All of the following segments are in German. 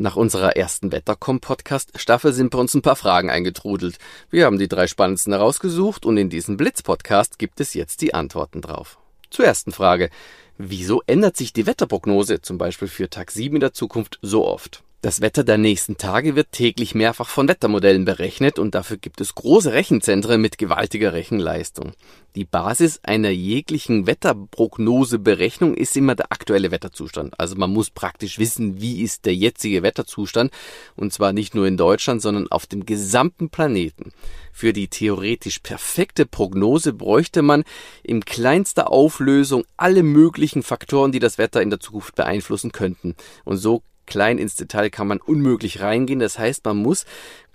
Nach unserer ersten Wettercom-Podcast-Staffel sind bei uns ein paar Fragen eingetrudelt. Wir haben die drei spannendsten herausgesucht und in diesem Blitz-Podcast gibt es jetzt die Antworten drauf. Zur ersten Frage. Wieso ändert sich die Wetterprognose, zum Beispiel für Tag 7 in der Zukunft, so oft? Das Wetter der nächsten Tage wird täglich mehrfach von Wettermodellen berechnet und dafür gibt es große Rechenzentren mit gewaltiger Rechenleistung. Die Basis einer jeglichen Wetterprognoseberechnung ist immer der aktuelle Wetterzustand. Also man muss praktisch wissen, wie ist der jetzige Wetterzustand und zwar nicht nur in Deutschland, sondern auf dem gesamten Planeten. Für die theoretisch perfekte Prognose bräuchte man in kleinster Auflösung alle möglichen Faktoren, die das Wetter in der Zukunft beeinflussen könnten. Und so klein ins Detail kann man unmöglich reingehen. Das heißt, man muss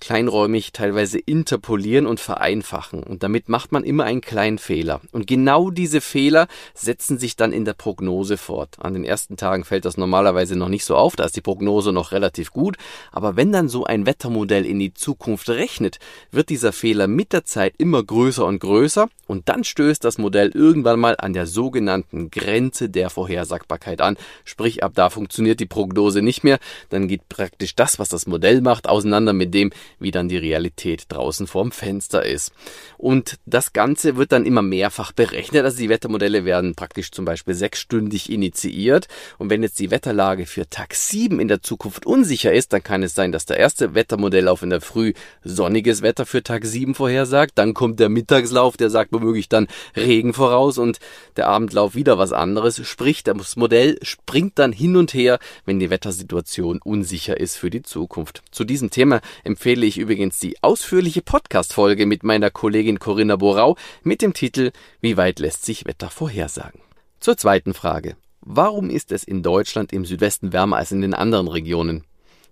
kleinräumig teilweise interpolieren und vereinfachen. Und damit macht man immer einen kleinen Fehler. Und genau diese Fehler setzen sich dann in der Prognose fort. An den ersten Tagen fällt das normalerweise noch nicht so auf, da ist die Prognose noch relativ gut. Aber wenn dann so ein Wettermodell in die Zukunft rechnet, wird dieser Fehler mit der Zeit immer größer und größer und dann stößt das Modell irgendwann mal an der sogenannten Grenze der Vorhersagbarkeit an. Sprich, ab da funktioniert die Prognose nicht mehr. Dann geht praktisch das, was das Modell macht, auseinander mit dem, wie dann die Realität draußen vorm Fenster ist. Und das Ganze wird dann immer mehrfach berechnet. Also die Wettermodelle werden praktisch zum Beispiel sechsstündig initiiert. Und wenn jetzt die Wetterlage für Tag 7 in der Zukunft unsicher ist, dann kann es sein, dass der erste Wettermodellauf in der Früh sonniges Wetter für Tag 7 vorhersagt. Dann kommt der Mittagslauf, der sagt womöglich dann Regen voraus und der Abendlauf wieder was anderes. Sprich, das Modell springt dann hin und her, wenn die Wettersituation unsicher ist für die Zukunft. Zu diesem Thema empfehle empfehle ich übrigens die ausführliche Podcast-Folge mit meiner Kollegin Corinna Borau mit dem Titel Wie weit lässt sich Wetter vorhersagen? Zur zweiten Frage. Warum ist es in Deutschland im Südwesten wärmer als in den anderen Regionen?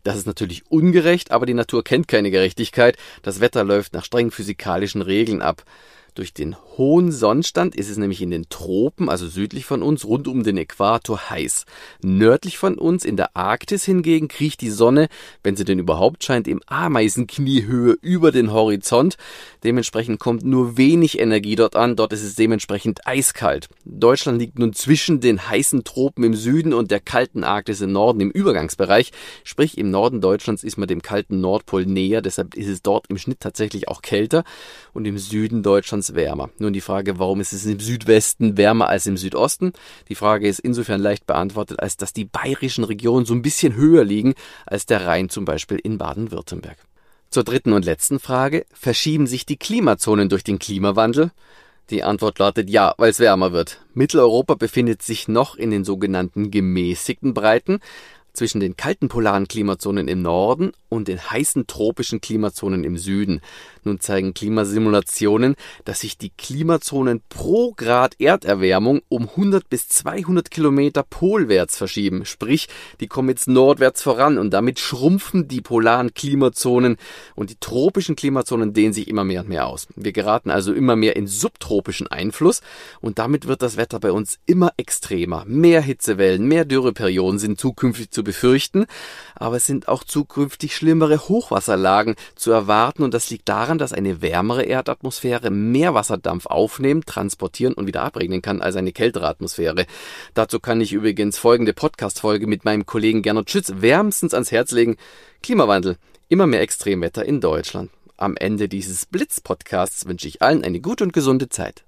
Das ist natürlich ungerecht, aber die Natur kennt keine Gerechtigkeit. Das Wetter läuft nach strengen physikalischen Regeln ab. Durch den hohen Sonnenstand ist es nämlich in den Tropen, also südlich von uns, rund um den Äquator heiß. Nördlich von uns, in der Arktis hingegen, kriecht die Sonne, wenn sie denn überhaupt scheint, im Ameisenkniehöhe über den Horizont. Dementsprechend kommt nur wenig Energie dort an. Dort ist es dementsprechend eiskalt. Deutschland liegt nun zwischen den heißen Tropen im Süden und der kalten Arktis im Norden im Übergangsbereich. Sprich, im Norden Deutschlands ist man dem kalten Nordpol näher. Deshalb ist es dort im Schnitt tatsächlich auch kälter. Und im Süden Deutschlands Deutschlands wärmer. Nun die Frage, warum ist es im Südwesten wärmer als im Südosten? Die Frage ist insofern leicht beantwortet, als dass die bayerischen Regionen so ein bisschen höher liegen als der Rhein zum Beispiel in Baden-Württemberg. Zur dritten und letzten Frage, verschieben sich die Klimazonen durch den Klimawandel? Die Antwort lautet ja, weil es wärmer wird. Mitteleuropa befindet sich noch in den sogenannten gemäßigten Breiten, zwischen den kalten polaren Klimazonen im Norden und den heißen tropischen Klimazonen im Süden. Nun zeigen Klimasimulationen, dass sich die Klimazonen pro Grad Erderwärmung um 100 bis 200 Kilometer polwärts verschieben. Sprich, die kommen jetzt nordwärts voran und damit schrumpfen die polaren Klimazonen und die tropischen Klimazonen dehnen sich immer mehr und mehr aus. Wir geraten also immer mehr in subtropischen Einfluss und damit wird das Wetter bei uns immer extremer. Mehr Hitzewellen, mehr Dürreperioden sind zukünftig zu befürchten, aber es sind auch zukünftig schlimmere Hochwasserlagen zu erwarten und das liegt daran, dass eine wärmere Erdatmosphäre mehr Wasserdampf aufnehmen, transportieren und wieder abregnen kann als eine kältere Atmosphäre. Dazu kann ich übrigens folgende Podcast-Folge mit meinem Kollegen Gernot Schütz wärmstens ans Herz legen. Klimawandel. Immer mehr Extremwetter in Deutschland. Am Ende dieses Blitz-Podcasts wünsche ich allen eine gute und gesunde Zeit.